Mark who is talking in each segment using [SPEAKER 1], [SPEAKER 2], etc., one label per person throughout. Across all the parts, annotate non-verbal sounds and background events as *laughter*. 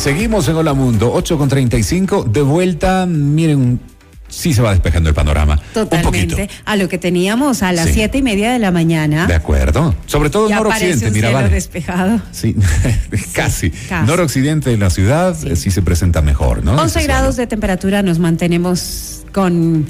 [SPEAKER 1] seguimos en Hola Mundo, 8 con 35. De vuelta, miren, sí se va despejando el panorama.
[SPEAKER 2] Totalmente. A lo que teníamos a las
[SPEAKER 1] Sí.
[SPEAKER 2] siete y media de la mañana.
[SPEAKER 1] De acuerdo. Sobre todo en
[SPEAKER 2] Ya
[SPEAKER 1] noroccidente,
[SPEAKER 2] un
[SPEAKER 1] mira, vale.
[SPEAKER 2] despejado. *laughs*
[SPEAKER 1] Sí, casi.
[SPEAKER 2] casi.
[SPEAKER 1] Noroccidente de la ciudad sí. sí se presenta mejor, ¿no?
[SPEAKER 2] 11 grados de temperatura nos mantenemos con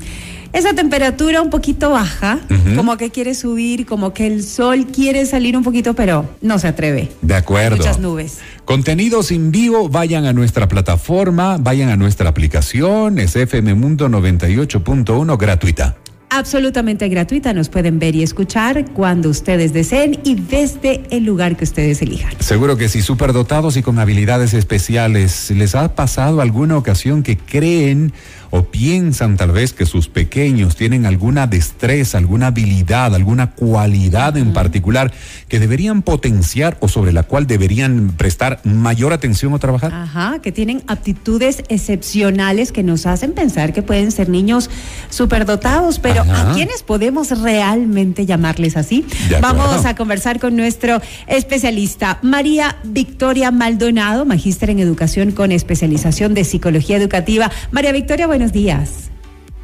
[SPEAKER 2] esa temperatura un poquito baja, como que quiere subir, como que el sol quiere salir un poquito, pero no se atreve.
[SPEAKER 1] De acuerdo.
[SPEAKER 2] Muchas nubes.
[SPEAKER 1] Contenidos en vivo, vayan a nuestra plataforma, vayan a nuestra aplicación, es FM Mundo 98.1 gratuita.
[SPEAKER 2] Absolutamente gratuita, nos pueden ver y escuchar cuando ustedes deseen y desde el lugar que ustedes elijan.
[SPEAKER 1] Seguro que sí, superdotados y con habilidades especiales, ¿les ha pasado alguna ocasión que creen o piensan tal vez que sus pequeños tienen alguna destreza, alguna habilidad, alguna cualidad en particular que deberían potenciar o sobre la cual deberían prestar mayor atención o trabajar?
[SPEAKER 2] Ajá, que tienen aptitudes excepcionales que nos hacen pensar que pueden ser niños superdotados, pero
[SPEAKER 1] Ajá.
[SPEAKER 2] ¿a quiénes podemos realmente llamarles así? Vamos a conversar con nuestro especialista, María Victoria Maldonado, magíster en educación con especialización de psicología educativa. María Victoria, buenos días.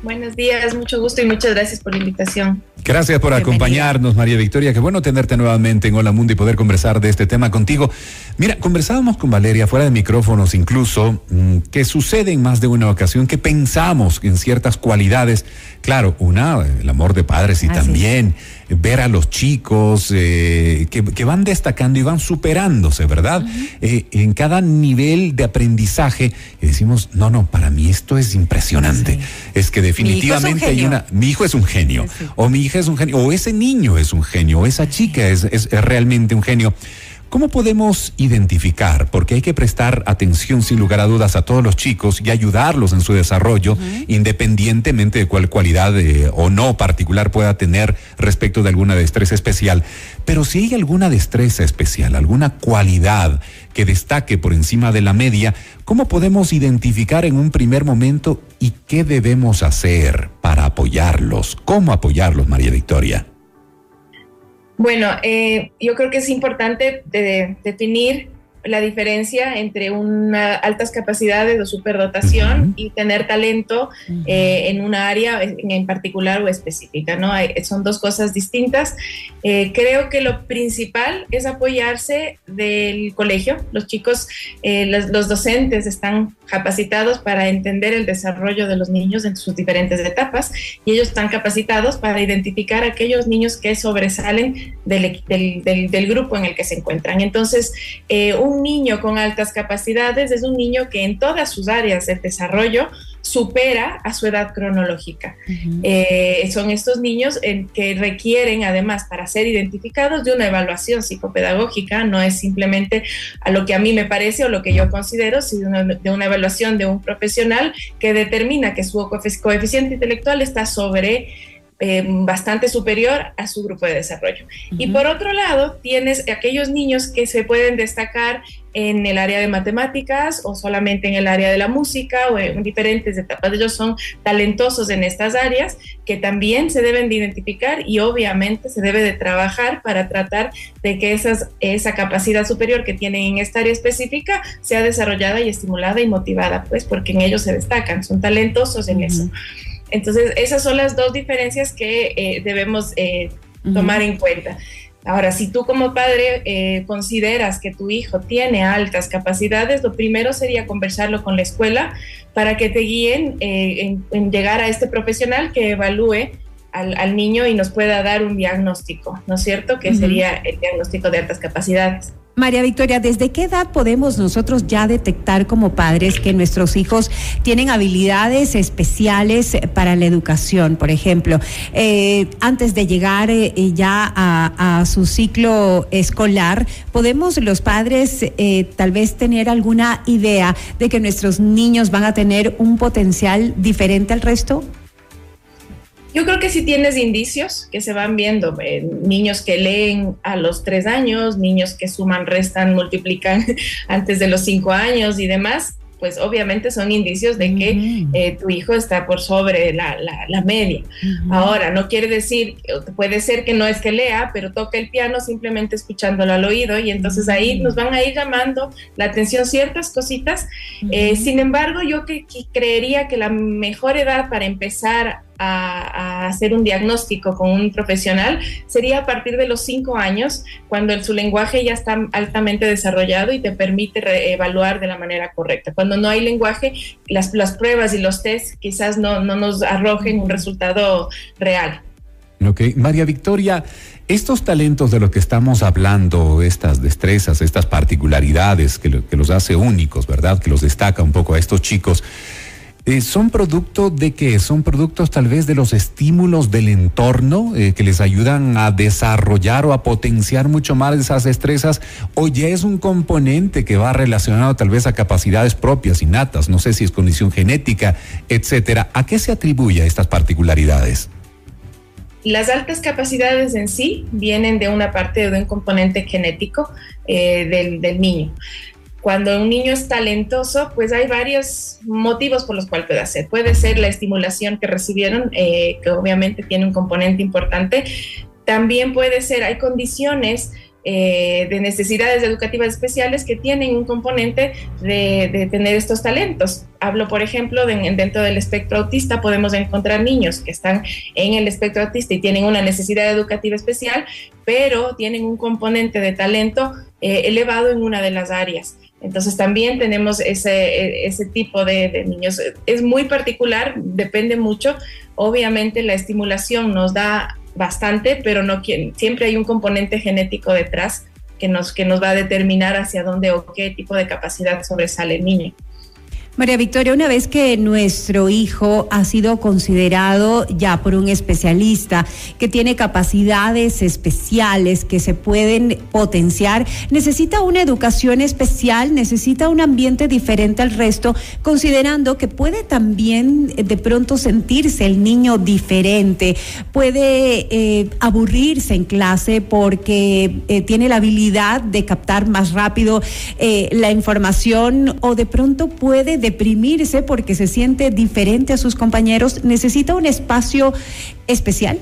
[SPEAKER 3] Buenos días, mucho gusto y muchas gracias por la invitación.
[SPEAKER 1] Gracias por
[SPEAKER 2] Bienvenida.
[SPEAKER 1] acompañarnos, María Victoria. Qué bueno tenerte nuevamente en Hola Mundo y poder conversar de este tema contigo. Mira, conversábamos con Valeria fuera de micrófonos incluso, mm, que sucede en más de una ocasión que pensamos en ciertas cualidades. Claro, una, el amor de padres y
[SPEAKER 2] Así es.
[SPEAKER 1] Ver a los chicos eh, que, que van destacando y van superándose, ¿verdad? Eh, en cada nivel de aprendizaje y decimos, no, no, para mí esto es impresionante.
[SPEAKER 2] Sí.
[SPEAKER 1] Es que definitivamente hay una, mi hijo es un genio,
[SPEAKER 2] Sí.
[SPEAKER 1] o mi hija es un genio, o ese niño es un genio, o esa chica es, es- es realmente un genio. ¿Cómo podemos identificar? Porque hay que prestar atención sin lugar a dudas a todos los chicos y ayudarlos en su desarrollo, independientemente de cuál cualidad eh, o no particular pueda tener respecto de alguna destreza especial. Pero si hay alguna destreza especial, alguna cualidad que destaque por encima de la media, ¿cómo podemos identificar en un primer momento y qué debemos hacer para apoyarlos? ¿Cómo apoyarlos, María Victoria?
[SPEAKER 3] Bueno, eh, yo creo que es importante de- definir la diferencia entre una altas capacidades o superdotación
[SPEAKER 1] Ujú.
[SPEAKER 3] y tener talento eh, en una área en, en particular o específica, ¿no? Hay- son dos cosas distintas. Eh, creo que lo principal es apoyarse del colegio. Los chicos, eh, los, los docentes están capacitados para entender el desarrollo de los niños en sus diferentes etapas y ellos están capacitados para identificar aquellos niños que sobresalen del, del- del- del grupo en el que se encuentran. Entonces, eh, un niño con altas capacidades es un niño que en todas sus áreas del desarrollo supera a su edad cronológica. Eh, son estos niños en que requieren, además, para ser identificados, de una evaluación psicopedagógica, no es simplemente a lo que a mí me parece o lo que yo considero, sino de una evaluación de un profesional que determina que su coefic- coeficiente intelectual está sobre eh, bastante superior a su grupo de desarrollo. Y
[SPEAKER 2] Ujú.
[SPEAKER 3] por otro lado, tienes aquellos niños que se pueden destacar en el área de matemáticas o solamente en el área de la música o en diferentes etapas. Ellos son talentosos en estas áreas que también se deben de identificar y obviamente se debe de trabajar para tratar de que esas, esa capacidad superior que tienen en esta área específica sea desarrollada y estimulada y motivada, pues porque en ellos se destacan, son talentosos en
[SPEAKER 2] Ujú.
[SPEAKER 3] eso. Entonces, esas son las dos diferencias que eh, debemos eh, tomar en cuenta. Ahora, si tú como padre eh, consideras que tu hijo tiene altas capacidades, lo primero sería conversarlo con la escuela para que te guíen en, en llegar a este profesional que evalúe al, al niño y nos pueda dar un diagnóstico, ¿no es cierto? Que sería el diagnóstico de altas capacidades.
[SPEAKER 2] María Victoria, ¿desde qué edad podemos nosotros ya detectar como padres que nuestros hijos tienen habilidades especiales para la educación? Por ejemplo, eh, antes de llegar eh, ya a, a su ciclo escolar, ¿podemos los padres eh, tal vez tener alguna idea de que nuestros niños van a tener un potencial diferente al resto?
[SPEAKER 3] Yo creo que sí tienes indicios que se van viendo, eh, niños que leen a los tres años, niños que suman, restan, multiplican *laughs* antes de los cinco años y demás. pues obviamente son indicios de que eh, tu hijo está por sobre la, media. Ahora, no quiere decir, puede ser que no es que lea, pero toca el piano simplemente escuchándolo al oído y entonces ahí nos van a ir llamando la atención ciertas cositas. Eh, sin embargo, yo creería que la mejor edad para empezar a, hacer un diagnóstico con un profesional sería a partir de los cinco años, cuando su lenguaje ya está altamente desarrollado y te permite evaluar de la manera correcta. Cuando no hay lenguaje, las, las pruebas y los tests quizás no, no nos arrojen un resultado real.
[SPEAKER 1] Ok, María Victoria, estos talentos de los que estamos hablando, estas destrezas, estas particularidades que, que los hace únicos, ¿verdad? Que los destaca un poco a estos chicos. Eh, ¿Son producto de qué? ¿Son productos tal vez de los estímulos del entorno eh, que les ayudan a desarrollar o a potenciar mucho más esas destrezas? ¿O ya es un componente que va relacionado tal vez a capacidades propias, innatas? No sé si es condición genética, etcétera. ¿A qué se atribuye estas particularidades?
[SPEAKER 3] Las altas capacidades en sí vienen de una parte de un componente genético eh, del, del niño cuando un niño es talentoso, pues hay varios motivos por los cuales puede hacer. Puede ser la estimulación que recibieron, eh, que obviamente tiene un componente importante. También puede ser, hay condiciones eh, de necesidades educativas especiales que tienen un componente de, tener estos talentos. Hablo, por ejemplo, dentro del espectro autista podemos encontrar niños que están en el espectro autista y tienen una necesidad educativa especial, pero tienen un componente de talento eh, elevado en una de las áreas. Entonces también tenemos ese, ese tipo de, niños. Es muy particular, depende mucho. Obviamente la estimulación nos da bastante, pero no siempre hay un componente genético detrás que nos, que nos va a determinar hacia dónde o qué tipo de capacidad sobresale el niño.
[SPEAKER 2] María Victoria, una vez que nuestro hijo ha sido considerado ya por un especialista que tiene capacidades especiales que se pueden potenciar, necesita una educación especial, necesita un ambiente diferente al resto, considerando que puede también eh, de pronto sentirse el niño diferente, puede eh, aburrirse en clase porque eh, tiene la habilidad de captar más rápido la información o de pronto puede deprimirse porque se siente diferente a sus compañeros, necesita un espacio especial.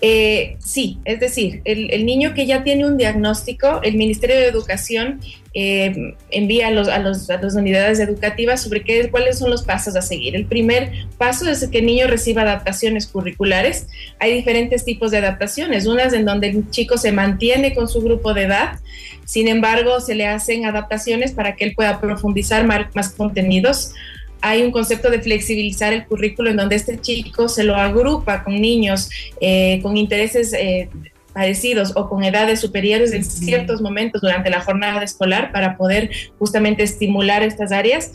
[SPEAKER 3] Eh, sí, es decir, el, niño que ya tiene un diagnóstico, el Ministerio de Educación eh, envía a, los, a, los, a, las unidades educativas sobre qué, cuáles son los pasos a seguir. El primer paso es que el niño reciba adaptaciones curriculares. Hay diferentes tipos de adaptaciones, unas en donde el chico se mantiene con su grupo de edad, sin embargo se le hacen adaptaciones para que él pueda profundizar más, más contenidos hay un concepto de flexibilizar el currículo en donde este chico se lo agrupa con niños eh, con intereses eh, parecidos o con edades superiores en ciertos momentos durante la jornada escolar para poder justamente estimular estas áreas.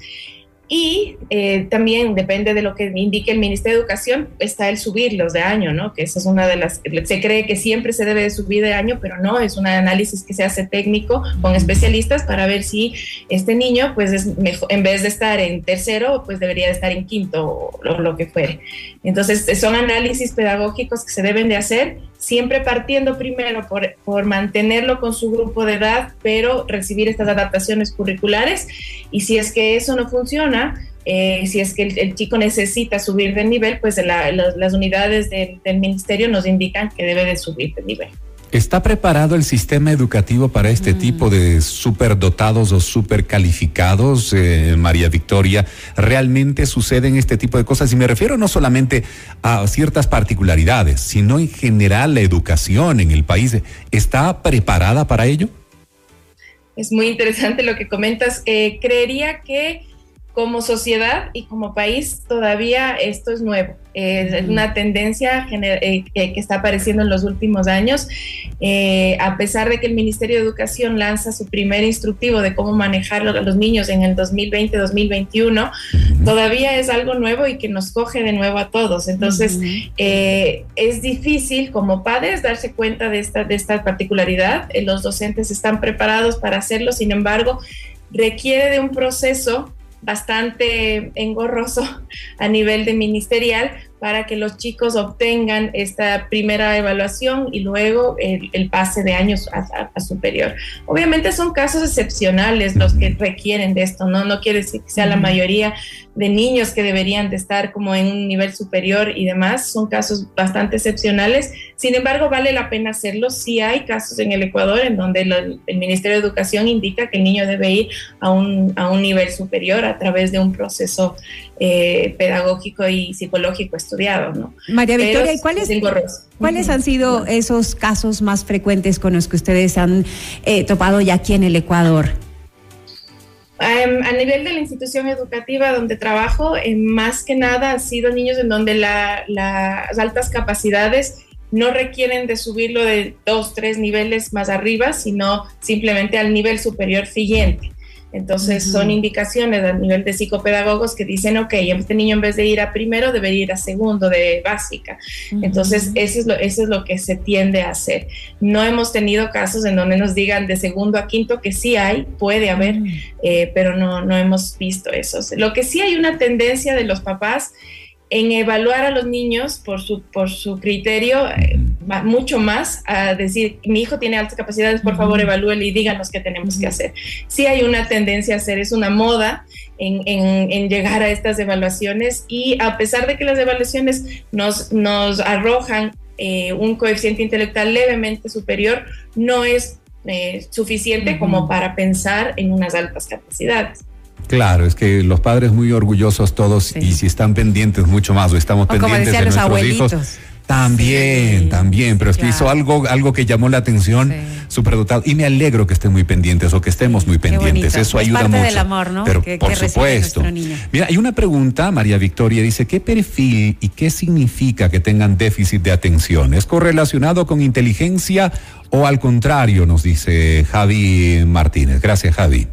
[SPEAKER 3] Y eh, también depende de lo que indique el Ministerio de Educación, está el subirlos de año, ¿no? Que esa es una de las, se cree que siempre se debe de subir de año, pero no, es un análisis que se hace técnico con especialistas para ver si este niño, pues es mejor, en vez de estar en tercero, pues debería de estar en quinto o lo que fuere. Entonces, son análisis pedagógicos que se deben de hacer siempre partiendo primero por, por, mantenerlo con su grupo de edad, pero recibir estas adaptaciones curriculares. Y si es que eso no funciona, eh, si es que el, chico necesita subir de nivel, pues las unidades del ministerio nos indican que debe de subir de nivel.
[SPEAKER 1] ¿Está preparado el sistema educativo para este mm. tipo de superdotados o supercalificados, eh, María Victoria? ¿Realmente suceden este tipo de cosas? Y me refiero no solamente a ciertas particularidades, sino en general la educación en el país. ¿Está preparada para ello?
[SPEAKER 3] Es muy interesante lo que comentas. Eh, creería que como sociedad y como país todavía esto es nuevo. es una tendencia eh, que, está apareciendo en los últimos años. Eh, a pesar de que el Ministerio de Educación lanza su primer instructivo de cómo manejar a los niños en el 2020-2021, todavía es algo nuevo y que nos coge de nuevo a todos. Entonces, eh, es difícil como padres darse cuenta de esta, de esta particularidad. los docentes están preparados para hacerlo, sin embargo, requiere de un proceso bastante engorroso *laughs* a nivel de ministerial para que los chicos obtengan esta primera evaluación y luego el, pase de años a, superior. Obviamente son casos excepcionales los que requieren de esto, ¿no? No quiere decir que sea la mayoría de niños que deberían de estar como en un nivel superior y demás, son casos bastante excepcionales. Sin embargo, vale la pena hacerlo. si hay casos en el Ecuador en donde el Ministerio de Educación indica que el niño debe ir a un, a un nivel superior a través de un proceso eh, pedagógico y psicológico estudiado, ¿no?
[SPEAKER 2] María Victoria, ¿y cuáles, cuáles han sido esos casos más frecuentes con los que ustedes han eh, topado ya aquí en el Ecuador?
[SPEAKER 3] Em, a nivel de la institución educativa donde trabajo, eh, más que nada han sido niños en donde las altas capacidades no requieren de subirlo de dos, tres niveles más arriba, sino simplemente al nivel superior siguiente. Entonces son indicaciones a nivel de psicopedagogos que dicen, ok, este niño en vez de ir a primero debería ir a segundo de básica. Entonces eso es, lo, eso es lo que se tiende a hacer. No hemos tenido casos en donde nos digan de segundo a quinto que sí hay, puede haber, eh, pero no, no hemos visto eso. Lo que sí hay una tendencia de los papás en evaluar a los niños por su, por su criterio, eh, mucho más a decir, mi hijo tiene altas capacidades, por favor evalúele y díganos qué tenemos que hacer. Sí hay una tendencia a hacer, es una moda en, en, llegar a estas evaluaciones y a pesar de que las evaluaciones nos, nos arrojan eh, un coeficiente intelectual levemente superior, no es eh, suficiente como para pensar en unas altas capacidades.
[SPEAKER 1] Claro, es que los padres muy orgullosos todos y si están pendientes mucho más o estamos pendientes de nuestros hijos. También, también, pero es que hizo algo, algo que llamó la atención, súper dotado. Y me alegro que estén muy pendientes o que estemos muy pendientes. Eso ayuda parte mucho.
[SPEAKER 2] Del amor, ¿no?
[SPEAKER 1] Pero por supuesto. Mira, hay una pregunta, María Victoria dice, ¿qué perfil y qué significa que tengan déficit de atención? ¿Es correlacionado con inteligencia o al contrario? Nos dice Javi Martínez. Gracias, Javi.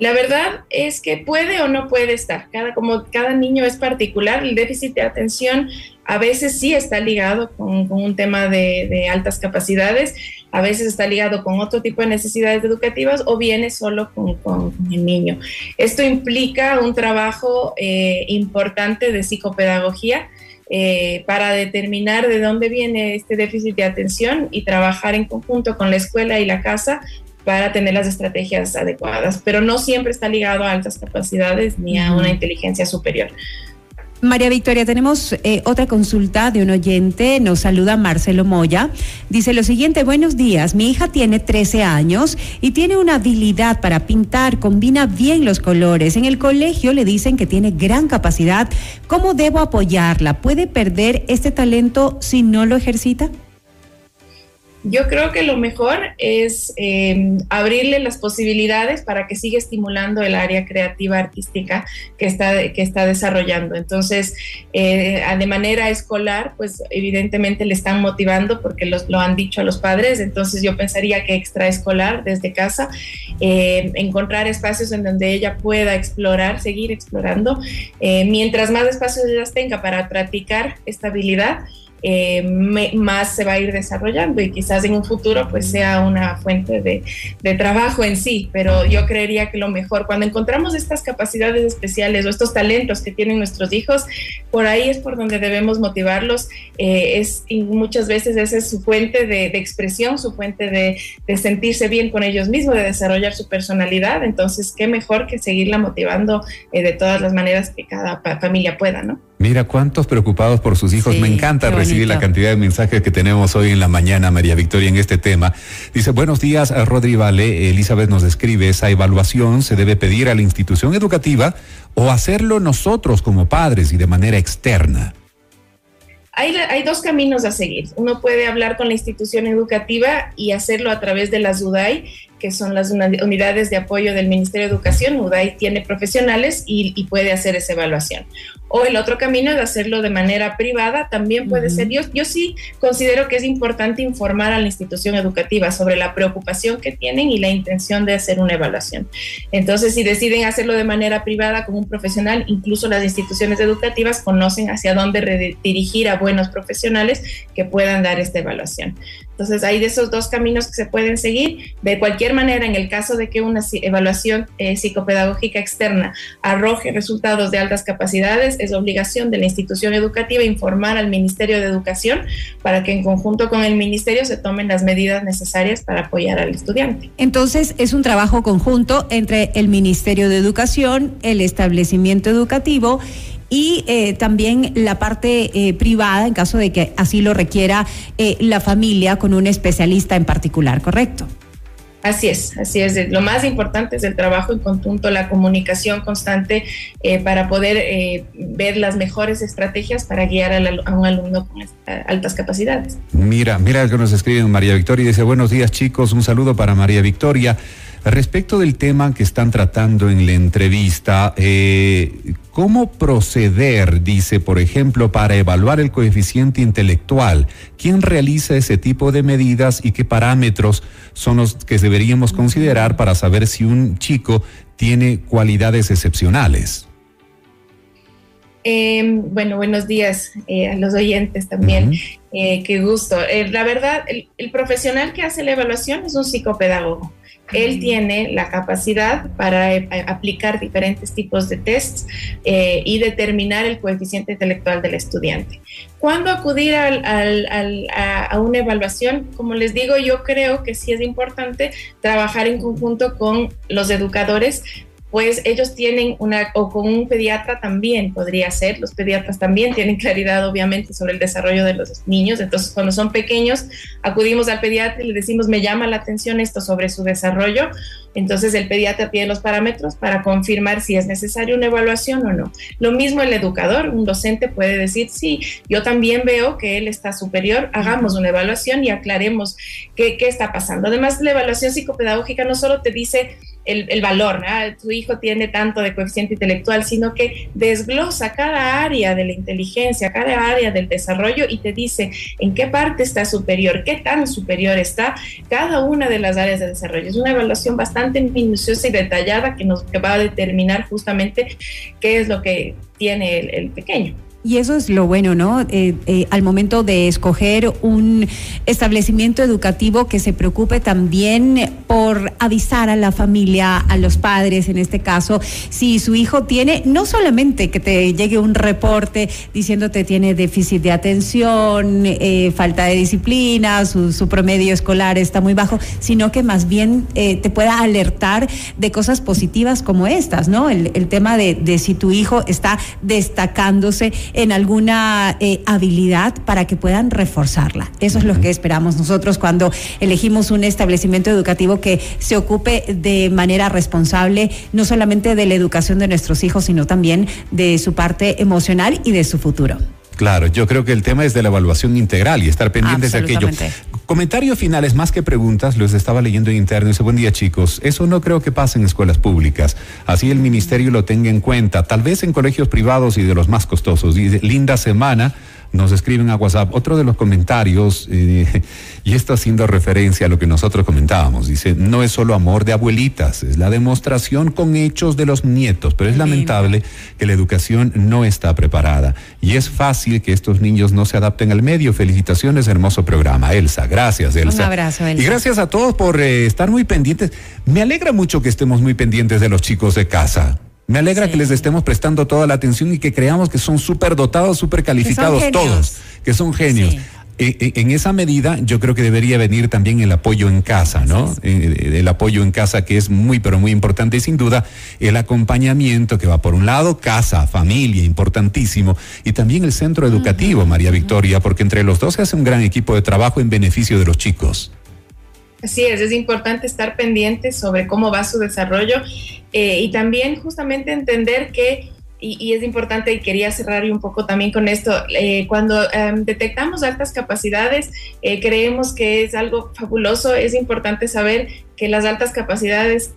[SPEAKER 3] La verdad es que puede o no puede estar. Cada, como cada niño es particular, el déficit de atención a veces sí está ligado con, un tema de, altas capacidades, a veces está ligado con otro tipo de necesidades educativas o viene solo con, el niño. Esto implica un trabajo eh, importante de psicopedagogía. Eh, para determinar de dónde viene este déficit de atención y trabajar en conjunto con la escuela y la casa para tener las estrategias adecuadas, pero no siempre está ligado a altas capacidades ni a una inteligencia superior.
[SPEAKER 2] María Victoria, tenemos eh, otra consulta de un oyente, nos saluda Marcelo Moya. Dice lo siguiente, buenos días, mi hija tiene 13 años y tiene una habilidad para pintar, combina bien los colores. En el colegio le dicen que tiene gran capacidad. ¿Cómo debo apoyarla? ¿Puede perder este talento si no lo ejercita?
[SPEAKER 3] Yo creo que lo mejor es eh, abrirle las posibilidades para que siga estimulando el área creativa artística que está, que está desarrollando. Entonces, eh, de manera escolar, pues evidentemente le están motivando porque lo han dicho a los padres. Entonces, yo pensaría que extraescolar desde casa, eh, encontrar espacios en donde ella pueda explorar, seguir explorando. mientras más espacios ella tenga para practicar esta eh, más se va a ir desarrollando y quizás en un futuro pues sea una fuente de, trabajo en sí, pero yo creería que lo mejor, cuando encontramos estas capacidades especiales o estos talentos que tienen nuestros hijos, por ahí es por donde debemos motivarlos, eh, es, y muchas veces esa es su fuente de, expresión, su fuente de, sentirse bien con ellos mismos, de desarrollar su personalidad, entonces qué mejor que seguirla motivando eh, de todas las maneras que cada familia pueda, ¿no?
[SPEAKER 1] Mira cuántos preocupados por sus hijos. Me encanta recibir la cantidad de mensajes que tenemos hoy en la mañana, María Victoria, en este tema. Dice, buenos días, Rodri Vale. Elizabeth nos describe, esa evaluación se debe pedir a la institución educativa o hacerlo nosotros como padres y de manera externa.
[SPEAKER 3] Hay, dos caminos a seguir. Uno puede hablar con la institución educativa y hacerlo a través de las UDAI, que son las unidades de apoyo del Ministerio de Educación. UDAI tiene profesionales y puede hacer esa evaluación. O el otro camino es hacerlo de manera privada, también puede ser. Yo, yo sí considero que es importante informar a la institución educativa sobre la preocupación que tienen y la intención de hacer una evaluación. Entonces, si deciden hacerlo de manera privada con un profesional, incluso las instituciones educativas conocen hacia dónde dirigir a buenos profesionales que puedan dar esta evaluación. Entonces, hay de esos dos caminos que se pueden seguir. De cualquier manera, en el caso de que una evaluación eh, psicopedagógica externa arroje resultados de altas capacidades, es obligación de la institución educativa informar al Ministerio de Educación para que en conjunto con el Ministerio se tomen las medidas necesarias para apoyar al estudiante.
[SPEAKER 2] Entonces, es un trabajo conjunto entre el Ministerio de Educación, el establecimiento educativo y eh, también la parte eh, privada en caso de que así lo requiera eh, la familia con un especialista en particular, ¿correcto?
[SPEAKER 3] Así es, así es. Lo más importante es el trabajo en conjunto, la comunicación constante para poder ver las mejores estrategias para guiar a, un alumno con altas capacidades.
[SPEAKER 1] Mira, mira que nos escribe María Victoria y dice, buenos días chicos, un saludo para María Victoria. Respecto del tema que están tratando en la entrevista, eh, ¿cómo proceder, dice, por ejemplo, para evaluar el coeficiente intelectual? ¿Quién realiza ese tipo de medidas y qué parámetros son los que deberíamos considerar para saber si un chico tiene cualidades excepcionales?
[SPEAKER 3] Em, bueno, buenos días eh, a los oyentes también. Eh, qué gusto. la verdad, el, profesional que hace la evaluación es un psicopedagogo. Él tiene la capacidad para eh, aplicar diferentes tipos de tests eh, y determinar el coeficiente intelectual del estudiante. ¿Cuándo acudir a, una evaluación? Como les digo, yo creo que sí es importante trabajar en conjunto con los educadores pues ellos tienen una, o con un pediatra también podría ser, los pediatras también tienen claridad obviamente sobre el desarrollo de los niños, entonces cuando son pequeños acudimos al pediatra y le decimos, me llama la atención esto sobre su desarrollo, entonces el pediatra tiene los parámetros para confirmar si es necesaria una evaluación o no. Lo mismo el educador, un docente puede decir, sí, yo también veo que él está superior, hagamos una evaluación y aclaremos qué, qué está pasando. Además, la evaluación psicopedagógica no solo te dice el, valor, ¿no? tu hijo tiene tanto de coeficiente intelectual, sino que desglosa cada área de la inteligencia, cada área del desarrollo y te dice en qué parte está superior, qué tan superior está cada una de las áreas de desarrollo. Es una evaluación bastante minuciosa y detallada que nos va a determinar justamente qué es lo que tiene el pequeño.
[SPEAKER 2] Y eso es lo bueno, ¿no? Eh, eh, al momento de escoger un establecimiento educativo que se preocupe también por avisar a la familia, a los padres en este caso, si su hijo tiene, no solamente que te llegue un reporte diciéndote tiene déficit de atención, eh, falta de disciplina, su, promedio escolar está muy bajo, sino que más bien te pueda alertar de cosas positivas como estas, ¿no? El, tema de, de si tu hijo está destacándose en alguna eh, habilidad para que puedan reforzarla. Eso es lo que esperamos nosotros cuando elegimos un establecimiento educativo que se ocupe de manera responsable no solamente de la educación de nuestros hijos, sino también de su parte emocional y de su futuro.
[SPEAKER 1] Claro, yo creo que el tema es de la evaluación integral y estar pendientes de aquello. Comentarios finales, más que preguntas, los estaba leyendo en interno y dice, buen día chicos, eso no creo que pase en escuelas públicas, así el ministerio lo tenga en cuenta, tal vez en colegios privados y de los más costosos. Y linda semana nos escriben a WhatsApp. Otro de los comentarios, eh, *laughs* y esto haciendo referencia a lo que nosotros comentábamos, dice, no es solo amor de abuelitas, es la demostración con hechos de los nietos, pero es lamentable que la educación no está preparada y es fácil que estos niños no se adapten al medio. Felicitaciones, hermoso programa. Elsa, gracias, Elsa.
[SPEAKER 2] Un abrazo, Elsa.
[SPEAKER 1] Y gracias a todos por eh, estar muy pendientes. Me alegra mucho que estemos muy pendientes de los chicos de casa. Me alegra que les estemos prestando toda la atención y que creamos que son súper dotados, súper calificados todos, que son genios. E, e, en esa medida, yo creo que debería venir también el apoyo en casa, ¿no? Eh, el apoyo en casa que es muy, pero muy importante y sin duda el acompañamiento que va por un lado, casa, familia, importantísimo, y también el centro educativo, María Victoria, porque entre los dos se hace un gran equipo de trabajo en beneficio de los chicos.
[SPEAKER 3] Así es, es importante estar pendiente sobre cómo va su desarrollo eh, y también justamente entender que, y, es importante y quería cerrar un poco también con esto, eh, cuando em, detectamos altas capacidades, eh, creemos que es algo fabuloso, es importante saber que las altas capacidades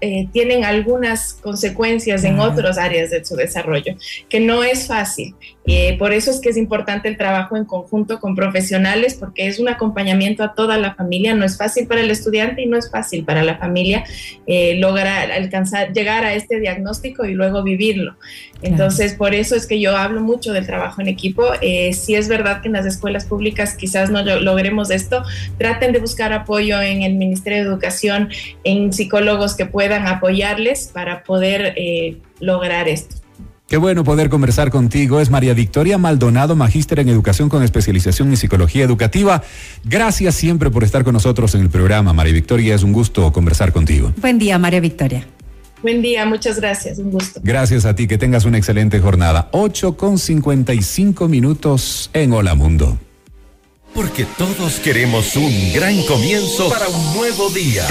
[SPEAKER 3] eh, tienen algunas consecuencias en otras áreas de su desarrollo, que no es fácil. Eh, por eso es que es importante el trabajo en conjunto con profesionales, porque es un acompañamiento a toda la familia. No es fácil para el estudiante y no es fácil para la familia eh, lograr alcanzar, llegar a este diagnóstico y luego vivirlo. Entonces, por eso es que yo hablo mucho del trabajo en equipo. si es verdad que en las escuelas públicas quizás no logremos esto, traten de buscar apoyo en el Ministerio de Educación en psicólogos que puedan apoyarles para poder eh, lograr esto.
[SPEAKER 1] Qué bueno poder conversar contigo. Es María Victoria Maldonado, magíster en educación con especialización en psicología educativa. Gracias siempre por estar con nosotros en el programa, María Victoria. Es un gusto conversar contigo.
[SPEAKER 2] Buen día, María Victoria.
[SPEAKER 3] Buen día, muchas gracias, un gusto.
[SPEAKER 1] Gracias a ti, que tengas una excelente jornada. 8 con 55 minutos en Hola Mundo.
[SPEAKER 4] Porque todos queremos un gran comienzo para un nuevo día.